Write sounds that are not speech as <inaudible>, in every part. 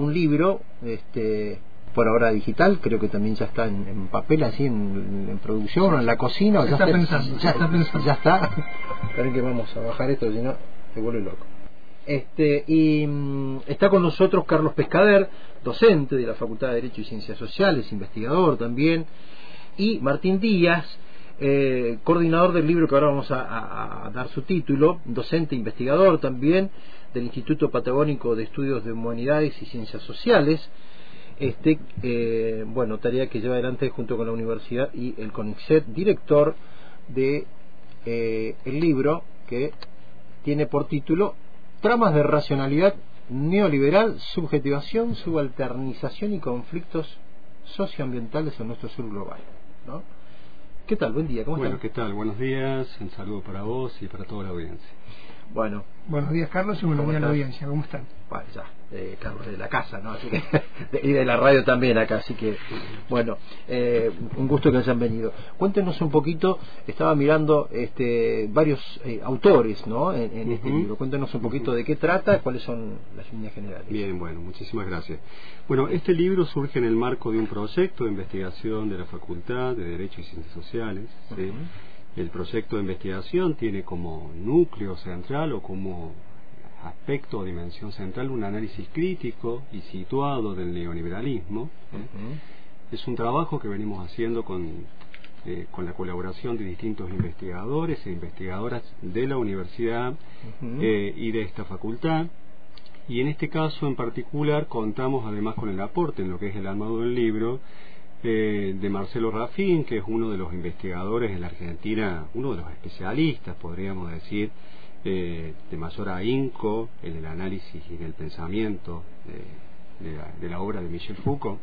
un libro, este, por ahora digital, creo que también ya está en, papel, así en, producción, o en la cocina. Ya, está, pensando, ya, está pensando. Ya está. Esperen que vamos a bajar esto, si no, se vuelve loco. Este, y mm, está con nosotros Carlos Pescader, docente de la Facultad de Derecho y Ciencias Sociales, investigador también, y Martín Díaz, eh, coordinador del libro que ahora vamos a, dar su título, docente investigador también del Instituto Patagónico de Estudios de Humanidades y Ciencias Sociales, este, eh, bueno, tarea que lleva adelante junto con la universidad y el CONICET, director de eh, el libro que tiene por título tramas de racionalidad neoliberal, subjetivación, subalternización y conflictos socioambientales en nuestro sur global. ¿no? ¿Qué tal? Buen día, ¿cómo Bueno, ¿qué tal? Buenos días, un saludo para vos y para toda la audiencia. Bueno. Buenos días, Carlos, y buenos días a la audiencia. ¿Cómo están? Bueno, ya, eh, Carlos de la casa, ¿no? Así que, y de la radio también acá, así que, bueno, eh, un gusto que hayan venido. Cuéntenos un poquito, estaba mirando este, varios eh, autores, ¿no? En, este libro. Cuéntenos un poquito de qué trata, cuáles son las líneas generales. Bien, bueno, muchísimas gracias. Bueno, este libro surge en el marco de un proyecto de investigación de la Facultad de Derecho y Ciencias Sociales, ¿sí? El proyecto de investigación tiene como núcleo central o como aspecto o dimensión central un análisis crítico y situado del neoliberalismo. Es un trabajo que venimos haciendo con, eh, con la colaboración de distintos investigadores e investigadoras de la universidad eh, y de esta facultad. Y en este caso en particular contamos además con el aporte en lo que es el armado del libro eh, de Marcelo Rafín, que es uno de los investigadores en la Argentina, uno de los especialistas, podríamos decir, eh, de mayor ahínco en el análisis y en el pensamiento de, la, obra de Michel Foucault.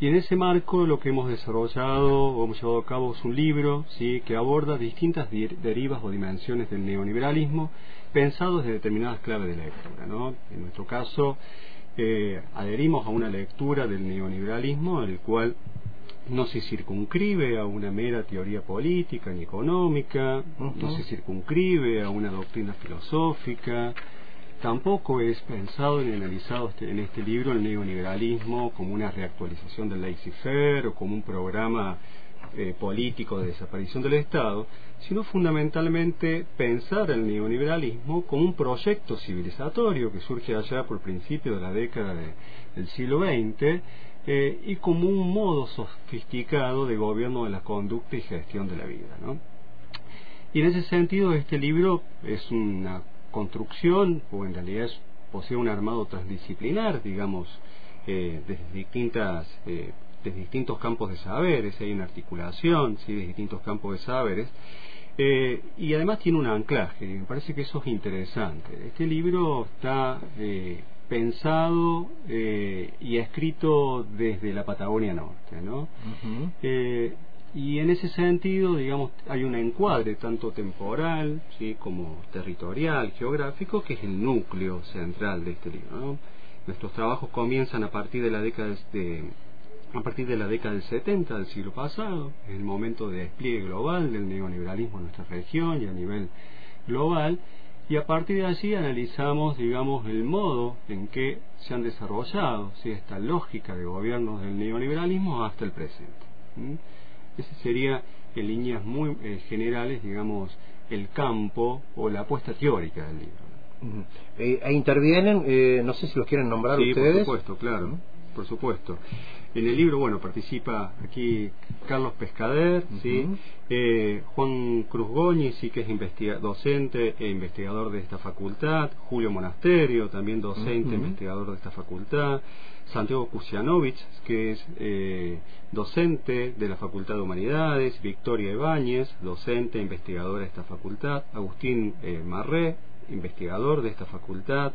Y en ese marco lo que hemos desarrollado o hemos llevado a cabo es un libro ¿sí? que aborda distintas derivas o dimensiones del neoliberalismo pensados desde determinadas claves de lectura. ¿no? En nuestro caso, eh, adherimos a una lectura del neoliberalismo, el cual no se circunscribe a una mera teoría política ni económica, no se circunscribe a una doctrina filosófica, tampoco es pensado ni analizado este, en este libro el neoliberalismo como una reactualización del laissez-faire o como un programa eh, político de desaparición del Estado, sino fundamentalmente pensar el neoliberalismo como un proyecto civilizatorio que surge allá por principio de la década del siglo XX eh, y como un modo sofisticado de gobierno de la conducta y gestión de la vida. ¿no? Y en ese sentido este libro es una construcción, o en realidad posee un armado transdisciplinar, digamos, eh, desde distintas de distintos campos de saberes, hay una articulación ¿sí? de distintos campos de saberes, eh, y además tiene un anclaje, me parece que eso es interesante. Este libro está eh, pensado eh, y escrito desde la Patagonia Norte, ¿no? Eh, y en ese sentido, digamos, hay un encuadre tanto temporal ¿sí? como territorial, geográfico, que es el núcleo central de este libro. ¿no? Nuestros trabajos comienzan a partir de la década de, a partir de la década del 70 del siglo pasado, el momento de despliegue global del neoliberalismo en nuestra región y a nivel global, y a partir de allí analizamos, digamos, el modo en que se han desarrollado esta lógica de gobierno del neoliberalismo hasta el presente. Ese sería, en líneas muy eh, generales, digamos, el campo o la apuesta teórica del libro. Eh, intervienen, eh, no sé si los quieren nombrar sí, ustedes. por supuesto, claro, por supuesto. En el libro, bueno, participa aquí Carlos Pescader, ¿sí? Eh, Juan Cruz sí que es docente e investigador de esta facultad, Julio Monasterio, también docente e investigador de esta facultad, Santiago Kusianovich, que es eh, docente de la Facultad de Humanidades, Victoria Ibáñez, docente e investigadora de esta facultad, Agustín eh, Marré, investigador de esta facultad,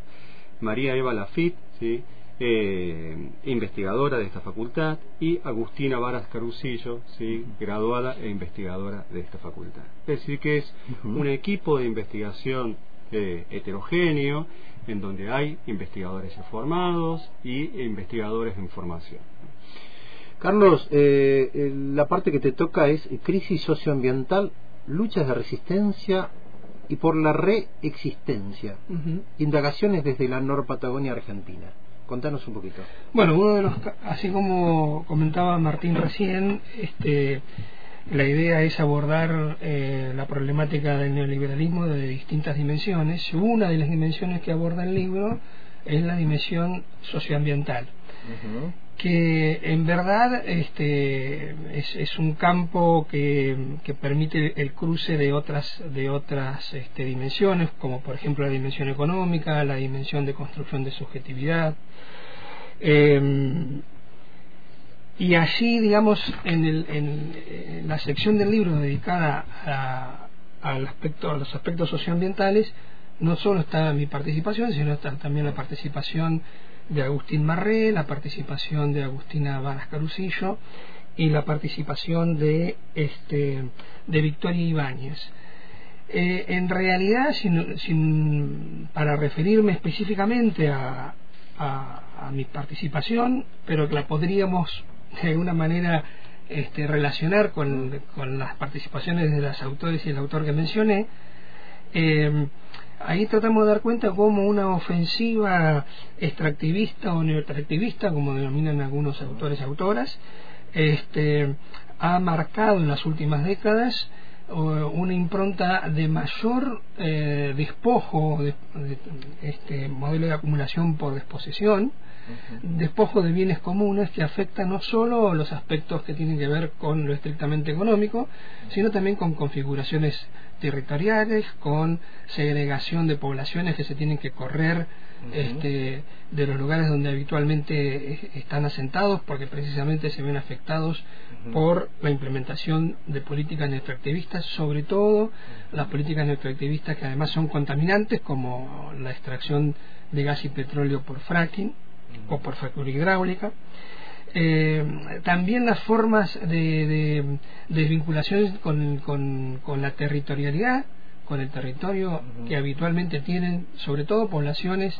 María Eva Lafitte, ¿sí? Eh, investigadora de esta facultad, y Agustina Varas Carusillo, ¿sí? graduada e investigadora de esta facultad. Es decir, que es un equipo de investigación eh, heterogéneo, en donde hay investigadores formados y investigadores en formación. Carlos, eh, la parte que te toca es crisis socioambiental, luchas de resistencia y por la reexistencia. Indagaciones desde la Nor Patagonia Argentina. Contanos un poquito. Bueno, uno de los, así como comentaba Martín recién, este, la idea es abordar eh, la problemática del neoliberalismo de distintas dimensiones. Una de las dimensiones que aborda el libro es la dimensión socioambiental que en verdad este, es, un campo que, permite el cruce de otras, de otras este, dimensiones, como por ejemplo la dimensión económica, la dimensión de construcción de subjetividad. Em, y allí, digamos, en, el, en, la sección del libro dedicada a, al aspecto, a los aspectos socioambientales, no solo está mi participación, sino está también la participación de Agustín Marré, la participación de Agustina Varas Carusillo y la participación de, este, de Victoria Ibáñez. Eh, en realidad, sin, para referirme específicamente a, a, mi participación, pero que la podríamos de alguna manera este, relacionar con, con, las participaciones de los autores y el autor que mencioné, eh, ahí tratamos de dar cuenta cómo una ofensiva extractivista o neoextractivista, como denominan algunos autores y autoras, este, ha marcado en las últimas décadas una impronta de mayor eh, despojo, de, este modelo de acumulación por disposición, despojo de bienes comunes que afecta no solo los aspectos que tienen que ver con lo estrictamente económico, sino también con configuraciones territoriales, con segregación de poblaciones que se tienen que correr este, de los lugares donde habitualmente están asentados, porque precisamente se ven afectados por la implementación de políticas neoextractivistas, sobre todo las políticas neoextractivistas que además son contaminantes, como la extracción de gas y petróleo por fracking o por fractura hidráulica. Eh, también las formas de, desvinculación con, con, la territorialidad, con el territorio que habitualmente tienen, sobre todo poblaciones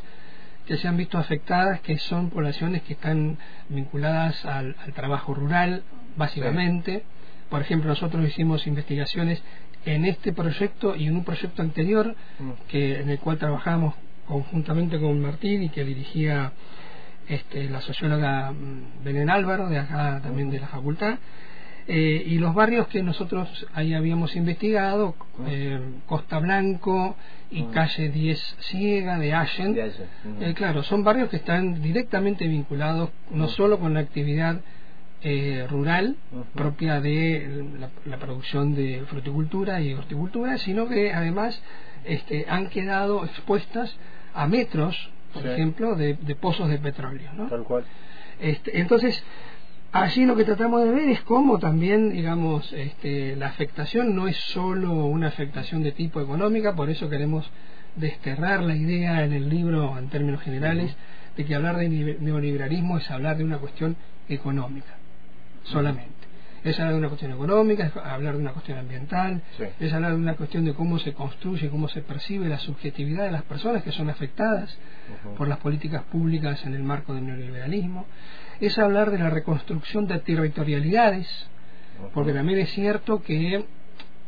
que se han visto afectadas, que son poblaciones que están vinculadas al, trabajo rural, básicamente. Por ejemplo, nosotros hicimos investigaciones en este proyecto y en un proyecto anterior, que en el cual trabajamos conjuntamente con Martín y que dirigía este, la socióloga mm, Belén Álvaro, de acá también de la facultad, eh, y los barrios que nosotros ahí habíamos investigado, eh, Costa Blanco y calle 10 Ciega de Allen, eh, claro, son barrios que están directamente vinculados no solo con la actividad rural propia de la, producción de fruticultura y horticultura, sino que además este, han quedado expuestas a metros por ejemplo, de, pozos de petróleo. ¿no? Tal cual. Este, entonces, allí lo que tratamos de ver es cómo también, digamos, este, la afectación no es solo una afectación de tipo económica, por eso queremos desterrar la idea en el libro, en términos generales, de que hablar de neoliberalismo es hablar de una cuestión económica, solamente. Es hablar de una cuestión económica, es hablar de una cuestión ambiental, es hablar de una cuestión de cómo se construye, cómo se percibe la subjetividad de las personas que son afectadas por las políticas públicas en el marco del neoliberalismo, es hablar de la reconstrucción de territorialidades, porque también es cierto que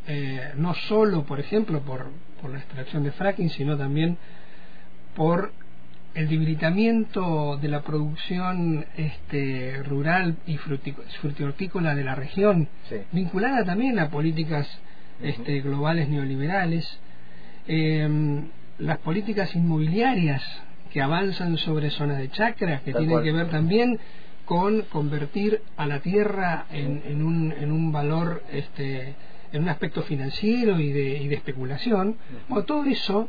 eh, no solo, por ejemplo, por, por la extracción de fracking, sino también por el debilitamiento de la producción este, rural y frutihortícola de la región, vinculada también a políticas este, globales neoliberales, em, las políticas inmobiliarias que avanzan sobre zonas de chacra, que tienen que ver también con convertir a la tierra en, un, en un valor, este, en un aspecto financiero y de, y de especulación. todo eso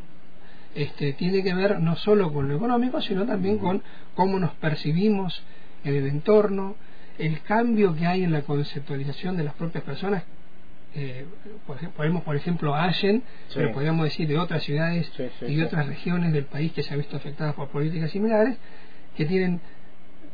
este, tiene que ver no solo con lo económico, sino también con cómo nos percibimos en el entorno, el cambio que hay en la conceptualización de las propias personas. Eh, podemos, por ejemplo, Allen, pero podríamos decir de otras ciudades y de otras regiones del país que se han visto afectadas por políticas similares, que tienen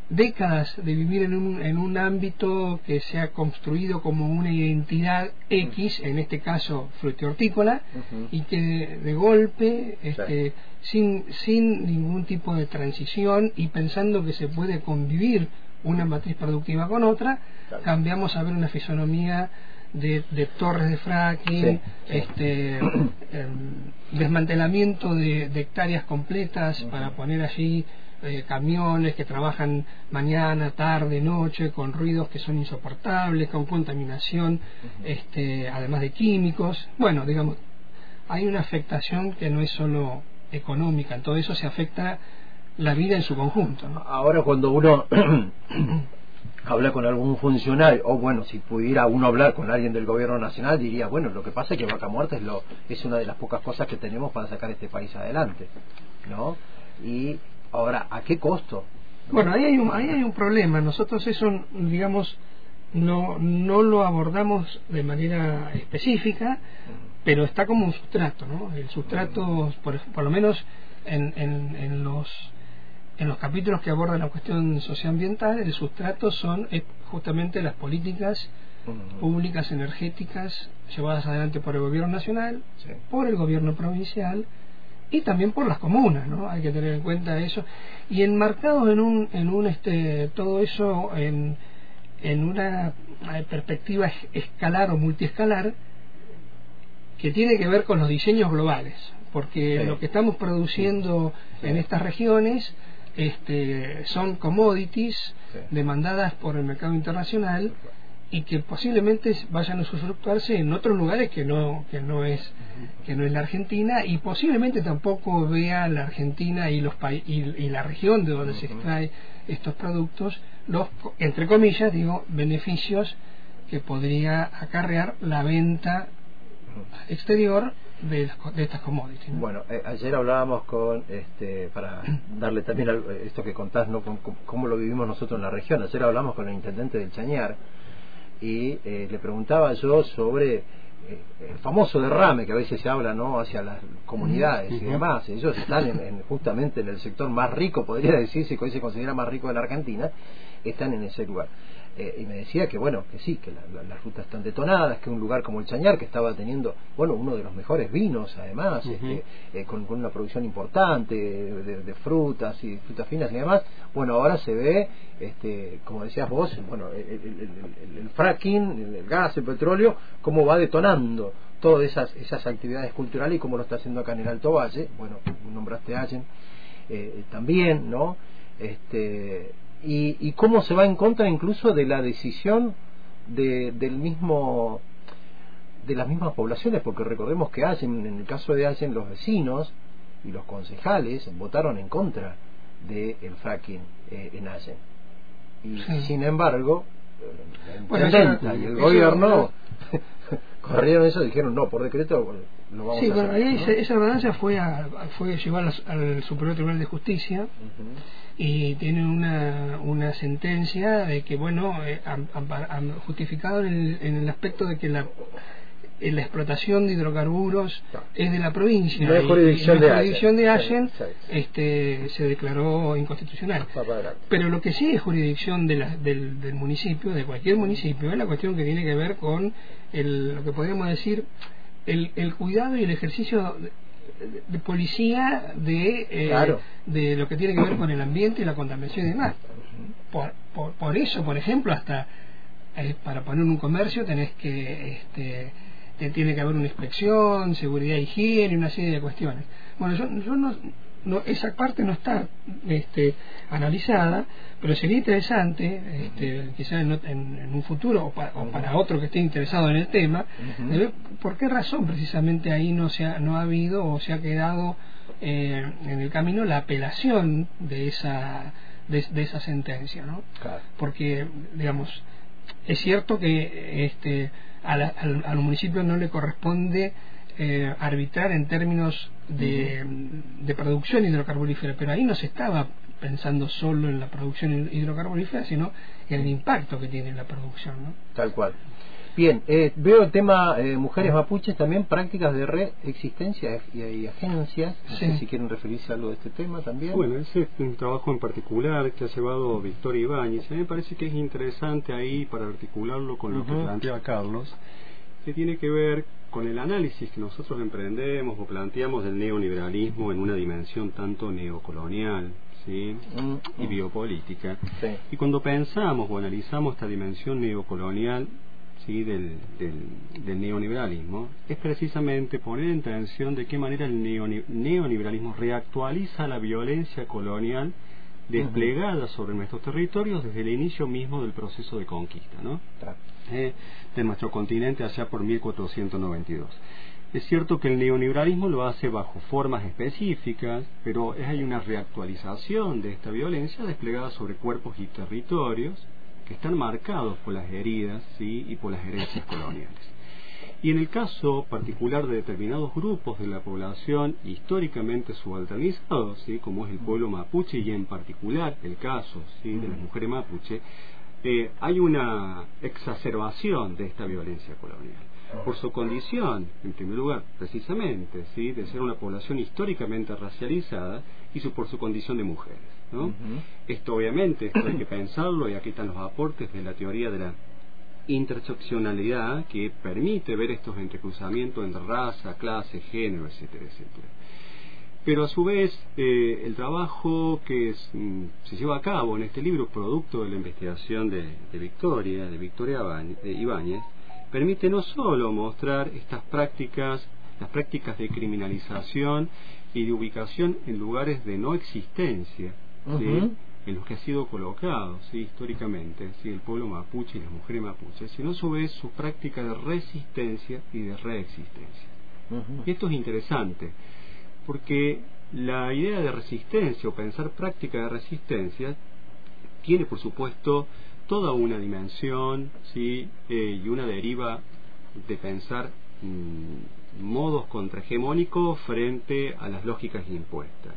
décadas de vivir en un, en un ámbito que se ha construido como una identidad X, en este caso frutihortícola, y que de, golpe, este, sin, sin ningún tipo de transición y pensando que se puede convivir una matriz productiva con otra, cambiamos a ver una fisonomía de, de torres de fracking, este em, desmantelamiento de, hectáreas completas para poner allí eh, camiones que trabajan mañana, tarde, noche, con ruidos que son insoportables, con contaminación, este, además de químicos. Bueno, digamos, hay una afectación que no es solo económica, en todo eso se afecta la vida en su conjunto. Ahora cuando uno <coughs> habla con algún funcionario, o bueno, si pudiera uno hablar con alguien del gobierno nacional, diría, bueno, lo que pasa es que Vaca Muerta es, lo, es una de las pocas cosas que tenemos para sacar este país adelante, ¿no? Y ahora, ¿a qué costo? Bueno, ahí hay un, ahí hay un problema. Nosotros eso, digamos, no, no lo abordamos de manera específica, pero está como un sustrato, ¿no? El sustrato, por, por lo menos en, en, en los en los capítulos que abordan la cuestión socioambiental, el sustrato son eh, justamente las políticas públicas energéticas llevadas adelante por el gobierno nacional, por el gobierno provincial y también por las comunas, ¿no? Hay que tener en cuenta eso. Y enmarcados en un en un este todo eso en en una eh, perspectiva escalar o multiescalar que tiene que ver con los diseños globales, porque lo que estamos produciendo en estas regiones este, son commodities demandadas por el mercado internacional y que posiblemente vayan a usufructuarse en otros lugares que no que no es que no es la Argentina y posiblemente tampoco vea la Argentina y los y, la región de donde se extrae estos productos los entre comillas digo beneficios que podría acarrear la venta exterior de, estas commodities. Bueno, eh, ayer hablábamos con, este, para <clears throat> darle también esto que contás, ¿no? cómo lo vivimos nosotros en la región. Ayer hablamos con el intendente del Chañar y eh, le preguntaba yo sobre eh, el famoso derrame que a veces se habla no hacia las comunidades y demás. Ellos están en, justamente en el sector más rico podría decirse que hoy se considera más rico de la Argentina están en ese lugar eh, y me decía que bueno, que sí, que las rutas están detonadas, que un lugar como el Chañar, que estaba teniendo, bueno, uno de los mejores vinos además, este, eh, con, una producción importante de, frutas y frutas finas y demás, bueno, ahora se ve, este, como decías vos, bueno, el, fracking, el, gas, el petróleo, cómo va detonando todas esas, esas actividades culturales y cómo lo está haciendo acá en el Alto Valle, bueno, nombraste a Allen, eh, también, ¿no? Este, y, cómo se va en contra incluso de la decisión de, del mismo de las mismas poblaciones, porque recordemos que Allen, en el caso de Allen, los vecinos y los concejales votaron en contra del fracking eh, en Allen. Y sin embargo, la y el gobierno corrieron eso y dijeron no, por decreto lo vamos sí, a bueno, hacer. esa ordenanza fue, a, fue llevada al, Superior Tribunal de Justicia y tiene una, una sentencia de que, bueno, eh, han, justificado en el, en el aspecto de que la la explotación de hidrocarburos es de la provincia. La jurisdicción, de, jurisdicción de Allen este, se declaró inconstitucional. Pero lo que sí es jurisdicción de del, del, municipio, de cualquier municipio, es la cuestión que tiene que ver con el, lo que podríamos decir el, el cuidado y el ejercicio de, policía de, eh, de lo que tiene que ver con el ambiente y la contaminación y demás. Por, por, por eso, por ejemplo, hasta eh, para poner un comercio tenés que este, tiene que haber una inspección, seguridad, higiene, una serie de cuestiones. Bueno, yo, yo no, no, esa parte no está este, analizada, pero sería interesante, este, quizás en, un futuro o, para otro que esté interesado en el tema, ver por qué razón precisamente ahí no, se ha, no ha habido o se ha quedado eh, en el camino la apelación de esa, de, esa sentencia. ¿no? Porque, digamos, es cierto que este, al, al, municipio no le corresponde eh, arbitrar en términos de, de, producción hidrocarburífera, pero ahí no se estaba pensando solo en la producción hidrocarburífera, sino en el impacto que tiene la producción. ¿no? Tal cual. Bien, eh, veo el tema eh, mujeres mapuches, también prácticas de reexistencia y, y agencias. No sé si quieren referirse a algo de este tema también. Bueno, ese es un trabajo en particular que ha llevado Victoria Ibáñez. A mí me parece que es interesante ahí para articularlo con lo que plantea Carlos, que tiene que ver con el análisis que nosotros emprendemos o planteamos del neoliberalismo en una dimensión tanto neocolonial, ¿sí? Mm, y mm. biopolítica. Y cuando pensamos o analizamos esta dimensión neocolonial ¿sí? del, del, neoliberalismo es precisamente poner en tensión de qué manera el neoliberalismo reactualiza la violencia colonial desplegada sobre nuestros territorios desde el inicio mismo del proceso de conquista, ¿no? Eh, de nuestro continente allá por 1492. Es cierto que el neoliberalismo lo hace bajo formas específicas, pero hay una reactualización de esta violencia desplegada sobre cuerpos y territorios que están marcados por las heridas ¿sí? y por las herencias coloniales. Y en el caso particular de determinados grupos de la población históricamente subalternizados, ¿sí? como es el pueblo mapuche y en particular el caso ¿sí? de las mujeres mapuche, eh, hay una exacerbación de esta violencia colonial por su condición, en primer lugar, precisamente, ¿sí? de ser una población históricamente racializada y su, por su condición de mujeres. ¿No? Esto obviamente esto hay que pensarlo y aquí están los aportes de la teoría de la interseccionalidad que permite ver estos entrecruzamientos entre raza, clase, género, etcétera, etcétera. Pero a su vez, eh, el trabajo que mm, se lleva a cabo en este libro, producto de la investigación de, Victoria, de Victoria Ibáñez, permite no solo mostrar estas prácticas, las prácticas de criminalización y de ubicación en lugares de no existencia, en los que ha sido colocado ¿sí? históricamente ¿sí? el pueblo mapuche y las mujeres mapuches, sino su vez su práctica de resistencia y de reexistencia. Y esto es interesante, porque la idea de resistencia o pensar práctica de resistencia tiene, por supuesto, toda una dimensión ¿sí? Eh, y una deriva de pensar mm, modos contrahegemónicos frente a las lógicas impuestas.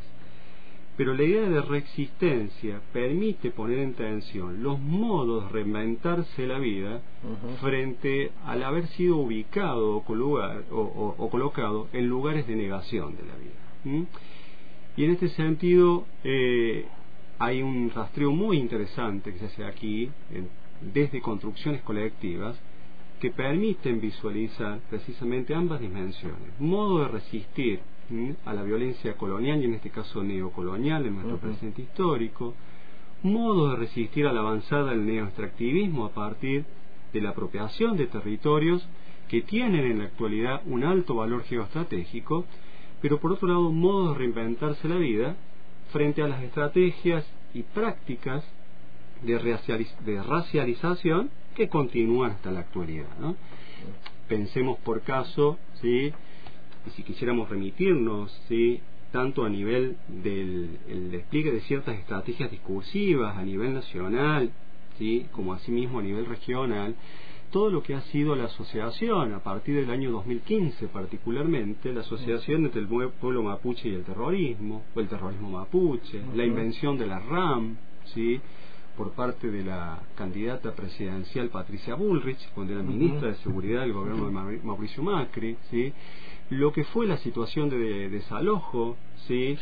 Pero la idea de reexistencia permite poner en tensión los modos de reinventarse la vida frente al haber sido ubicado o, colocado en lugares de negación de la vida. Y en este sentido, eh, hay un rastreo muy interesante que se hace aquí, desde construcciones colectivas, que permiten visualizar precisamente ambas dimensiones. Modo de resistir a la violencia colonial y en este caso neocolonial en nuestro presente histórico, modo de resistir a la avanzada del neoextractivismo a partir de la apropiación de territorios que tienen en la actualidad un alto valor geoestratégico, pero por otro lado modo de reinventarse la vida frente a las estrategias y prácticas de, racialización que continúan hasta la actualidad. Pensemos por caso, ¿sí? y si quisiéramos remitirnos ¿sí? tanto a nivel del despliegue de ciertas estrategias discursivas a nivel nacional, ¿sí? como asimismo a nivel regional, todo lo que ha sido la asociación a partir del año 2015 particularmente, la asociación entre el pueblo mapuche y el terrorismo, o el terrorismo mapuche, la invención de la RAM, ¿sí? Por parte de la candidata presidencial Patricia Bullrich, cuando era ministra de Seguridad del gobierno de Mauricio Macri, ¿sí? lo que fue la situación de desalojo ¿sí?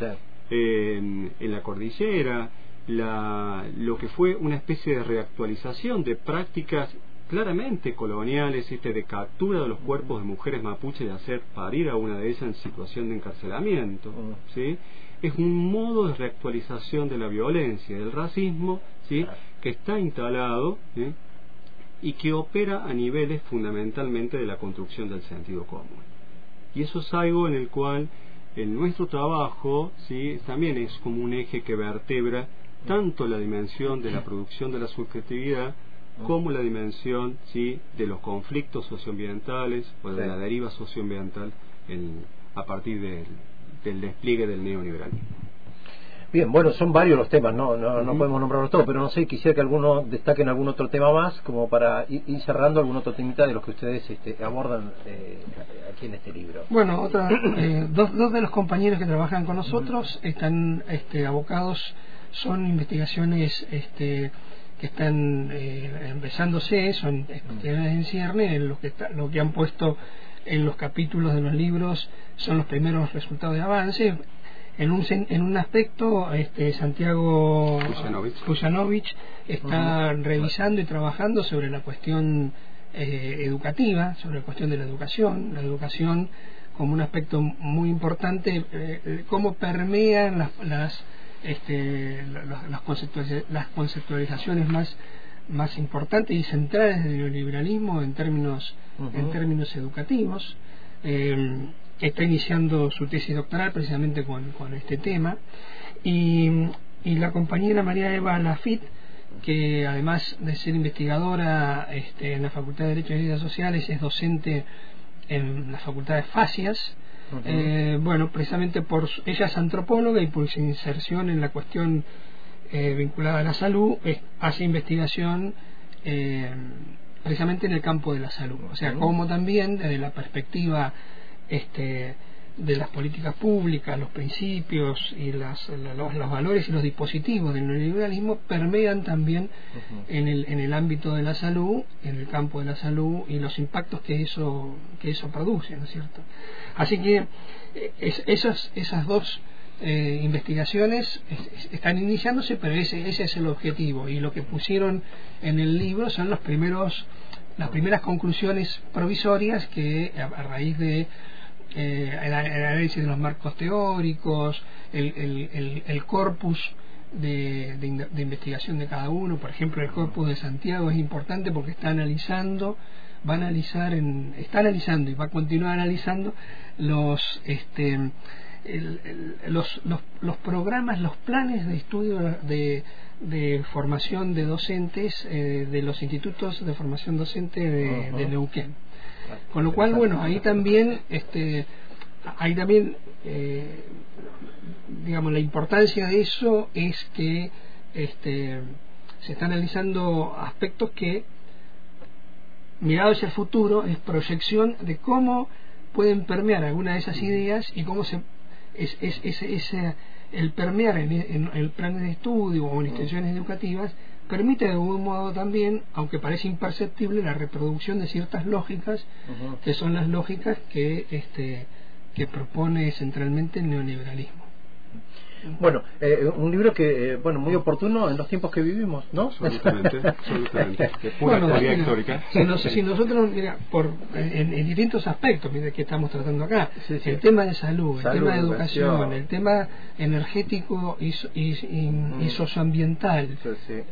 En, en, la cordillera, la, lo que fue una especie de reactualización de prácticas claramente coloniales, este de captura de los cuerpos de mujeres mapuche de hacer parir a una de ellas en situación de encarcelamiento. ¿sí? es un modo de reactualización de la violencia, del racismo, ¿sí? que está instalado y que opera a niveles fundamentalmente de la construcción del sentido común. Y eso es algo en el cual en nuestro trabajo ¿sí? también es como un eje que vertebra tanto la dimensión de la producción de la subjetividad como la dimensión ¿sí? de los conflictos socioambientales o de la deriva socioambiental en, a partir del, despliegue del neoliberalismo. Bien, bueno, son varios los temas, no, no, podemos nombrarlos todos, pero no sé, quisiera que alguno destaquen algún otro tema más, como para ir, cerrando algún otro temita de los que ustedes este, abordan eh, aquí en este libro. Bueno, otra, eh, dos, dos de los compañeros que trabajan con nosotros están este, abocados, son investigaciones este, que están eh, empezándose, son especialidades en cierne, en lo que, lo que han puesto en los capítulos de los libros son los primeros resultados de avance. En un, en un aspecto, este, Santiago Kujanovich está revisando y trabajando sobre la cuestión eh, educativa, sobre la cuestión de la educación, la educación como un aspecto muy importante, eh, cómo permean las, las este, las, conceptualizaciones más más importantes y centrales del neoliberalismo en términos en términos educativos. Eh, está iniciando su tesis doctoral precisamente con, con este tema y y la compañera María Eva Lafitte, que además de ser investigadora este, en la Facultad de Derecho y Ciencias Sociales, es docente en la Facultad de Facias. Eh, bueno, precisamente por ella es antropóloga y por su inserción en la cuestión eh, vinculada a la salud, hace investigación eh, precisamente en el campo de la salud. O sea, como también desde la perspectiva este, de las políticas públicas, los principios y las, los, valores y los dispositivos del neoliberalismo permean también en, el, en el ámbito de la salud, en el campo de la salud y los impactos que eso, que eso produce, ¿no es cierto? Así que eh, esas, esas dos eh, investigaciones están iniciándose, pero ese, ese es el objetivo y lo que pusieron en el libro son los primeros las primeras conclusiones provisorias que a raíz de eh, el, análisis de los marcos teóricos, el, el, corpus de, de, investigación de cada uno. Por ejemplo, el corpus de Santiago es importante porque está analizando, va a analizar, en, está analizando y va a continuar analizando los, este, los, los, los, programas, los planes de estudio de, de formación de docentes eh, de los institutos de formación docente de, de Neuquén con lo cual, bueno, ahí también, este, ahí también, eh, digamos, la importancia de eso es que este, se están analizando aspectos que, mirados hacia el futuro, es proyección de cómo pueden permear algunas de esas ideas y cómo se es, es, es, el permear en, en, el plan de estudio o en instituciones educativas permite de algún modo también, aunque parece imperceptible, la reproducción de ciertas lógicas, que son las lógicas que, este, que propone centralmente el neoliberalismo. Bueno, eh, un libro que, eh, bueno, muy oportuno en los tiempos que vivimos, ¿no? Absolutamente, <laughs> absolutamente. bueno, histórica. Si, nosotros, mira, por, en, distintos aspectos mira, que estamos tratando acá, el tema de salud, el tema de educación, el tema energético y, y, mm. socioambiental,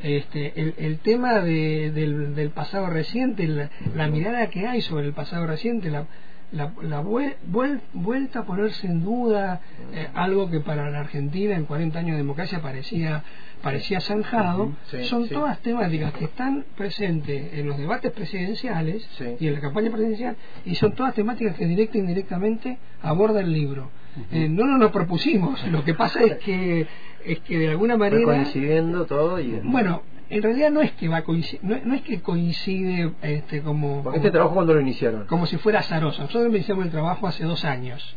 este, el, el tema de, del, del pasado reciente, la, la mirada que hay sobre el pasado reciente, la la, la vuelta a ponerse en duda eh, algo que para la Argentina en 40 años de democracia parecía parecía zanjado, son todas temáticas que están presentes en los debates presidenciales y en la campaña presidencial y son todas temáticas que directa e indirectamente aborda el libro. Eh, no nos lo propusimos, lo que pasa es que es que de alguna manera coincidiendo todo y bueno en realidad no es que va no, es que coincide este como este trabajo cuando lo iniciaron como si fuera azaroso. Nosotros iniciamos el trabajo hace dos años.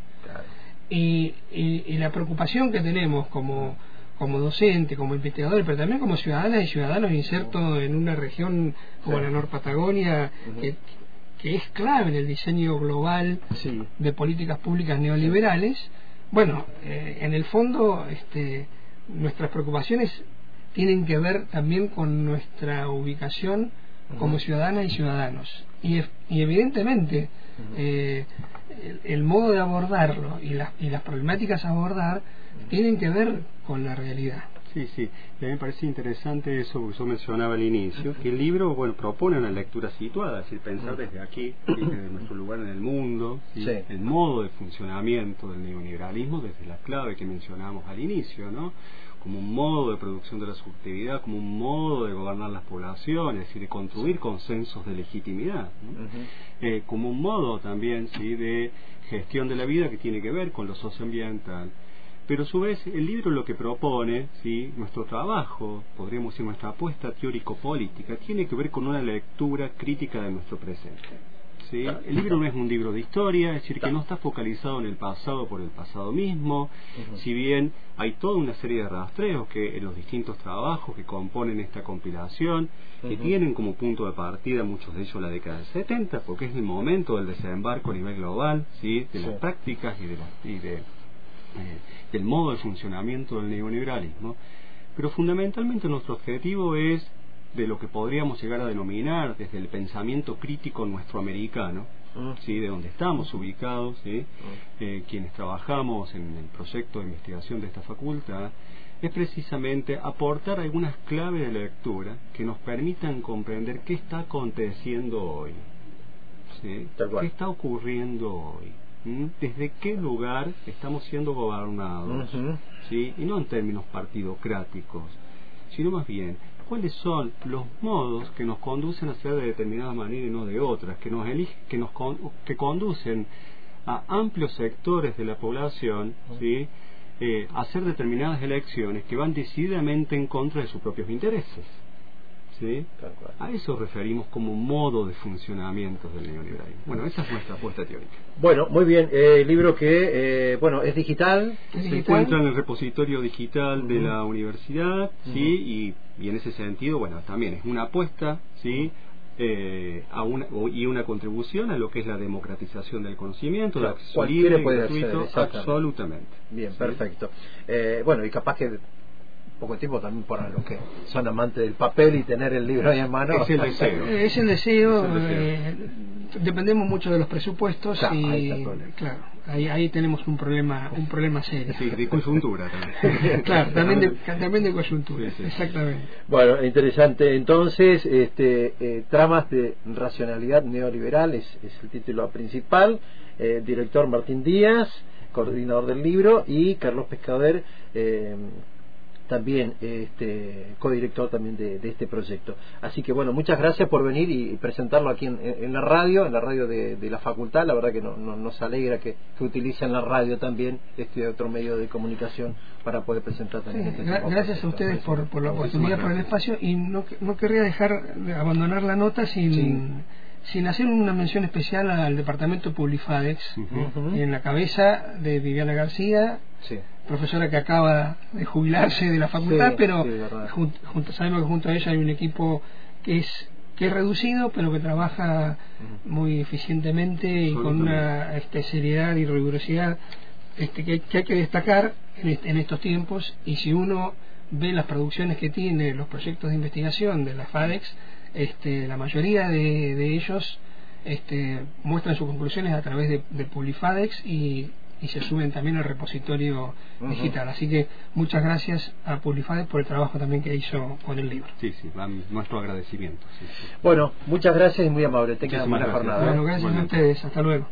Y, y, la preocupación que tenemos como como docente, como investigador, pero también como ciudadanas y ciudadanos insertos en una región como la Nor Patagonia, que, que, es clave en el diseño global de políticas públicas neoliberales, bueno, eh, en el fondo este, nuestras preocupaciones tienen que ver también con nuestra ubicación como ciudadanas y ciudadanos. Y, y evidentemente eh, el, modo de abordarlo y, y las problemáticas a abordar tienen que ver con la realidad. Sí, sí. Y a mí me parece interesante eso que yo mencionaba al inicio, que el libro, bueno, propone una lectura situada, es decir, pensar desde aquí, desde nuestro lugar en el mundo, el modo de funcionamiento del neoliberalismo desde la clave que mencionábamos al inicio, ¿no? Como un modo de producción de la subjetividad, como un modo de gobernar las poblaciones y de construir consensos de legitimidad, eh, como un modo también ¿sí? de gestión de la vida que tiene que ver con lo socioambiental. Pero a su vez el libro lo que propone, ¿sí? nuestro trabajo, podríamos decir nuestra apuesta teórico-política, tiene que ver con una lectura crítica de nuestro presente. El libro no es un libro de historia, es decir, que no está focalizado en el pasado por el pasado mismo, si bien hay toda una serie de rastreos que en los distintos trabajos que componen esta compilación, que tienen como punto de partida muchos de ellos la década del 70, porque es el momento del desembarco a nivel global, ¿sí? de las prácticas y, de, y de, eh, del modo de funcionamiento del neoliberalismo, pero fundamentalmente nuestro objetivo es de lo que podríamos llegar a denominar desde el pensamiento crítico nuestro americano, mm. ¿sí? de donde estamos ubicados, ¿sí? Mm. eh, quienes trabajamos en el proyecto de investigación de esta facultad, es precisamente aportar algunas claves de lectura que nos permitan comprender qué está aconteciendo hoy, ¿sí? qué está ocurriendo hoy. desde qué lugar estamos siendo gobernados, ¿sí? y no en términos partidocráticos, sino más bien cuáles son los modos que nos conducen a ser de determinada manera y no de otras, que nos que nos que conducen a amplios sectores de la población, ¿sí? Eh, a hacer determinadas elecciones que van decididamente en contra de sus propios intereses. ¿Sí? A eso referimos como modo de funcionamiento del neoliberalismo. Bueno, esa es nuestra apuesta teórica. Bueno, muy bien. Eh, el libro que, eh, bueno, es digital. Se encuentra en el repositorio digital de la universidad, ¿sí? Y, y, en ese sentido, bueno, también es una apuesta, ¿sí? Eh, a una, y una contribución a lo que es la democratización del conocimiento, claro, libre, gratuito, absolutamente. Bien, perfecto. Eh, bueno, y capaz que poco tiempo también para los que son amantes del papel y tener el libro ahí en mano. Es el deseo. Es el deseo. Eh, dependemos mucho de los presupuestos y ahí claro, ahí, ahí tenemos un problema un problema serio. Sí, de coyuntura también. <laughs> claro, también de, también de coyuntura, exactamente. Bueno, interesante. Entonces, este, eh, tramas de racionalidad neoliberal es, es el título principal. Eh, director Martín Díaz, coordinador del libro, y Carlos Pescader. Eh, también este, codirector también de, este proyecto. Así que bueno, muchas gracias por venir y presentarlo aquí en, la radio, en la radio de, la facultad. La verdad que no, nos alegra que, que, utilicen la radio también, este otro medio de comunicación, para poder presentar también. este gracias a ustedes por, la oportunidad, por el espacio y no, no querría dejar de abandonar la nota sin... sin hacer una mención especial al departamento Publifadex, en la cabeza de Viviana García, sí. profesora que acaba de jubilarse de la facultad, pero sabemos que junto a ella hay un equipo que es que es reducido, pero que trabaja muy eficientemente y con una este, seriedad y rigurosidad este, que, hay que destacar en, estos tiempos. Y si uno ve las producciones que tiene los proyectos de investigación de la FADEX, este, la mayoría de, ellos este, muestran sus conclusiones a través de, de Publifadex y y se suben también al repositorio digital. Así que muchas gracias a Publifades por el trabajo también que hizo con el libro. Sí, sí, nuestro agradecimiento. Bueno, muchas gracias y muy amable. Tengan buena jornada. Bueno, gracias a ustedes. Hasta luego.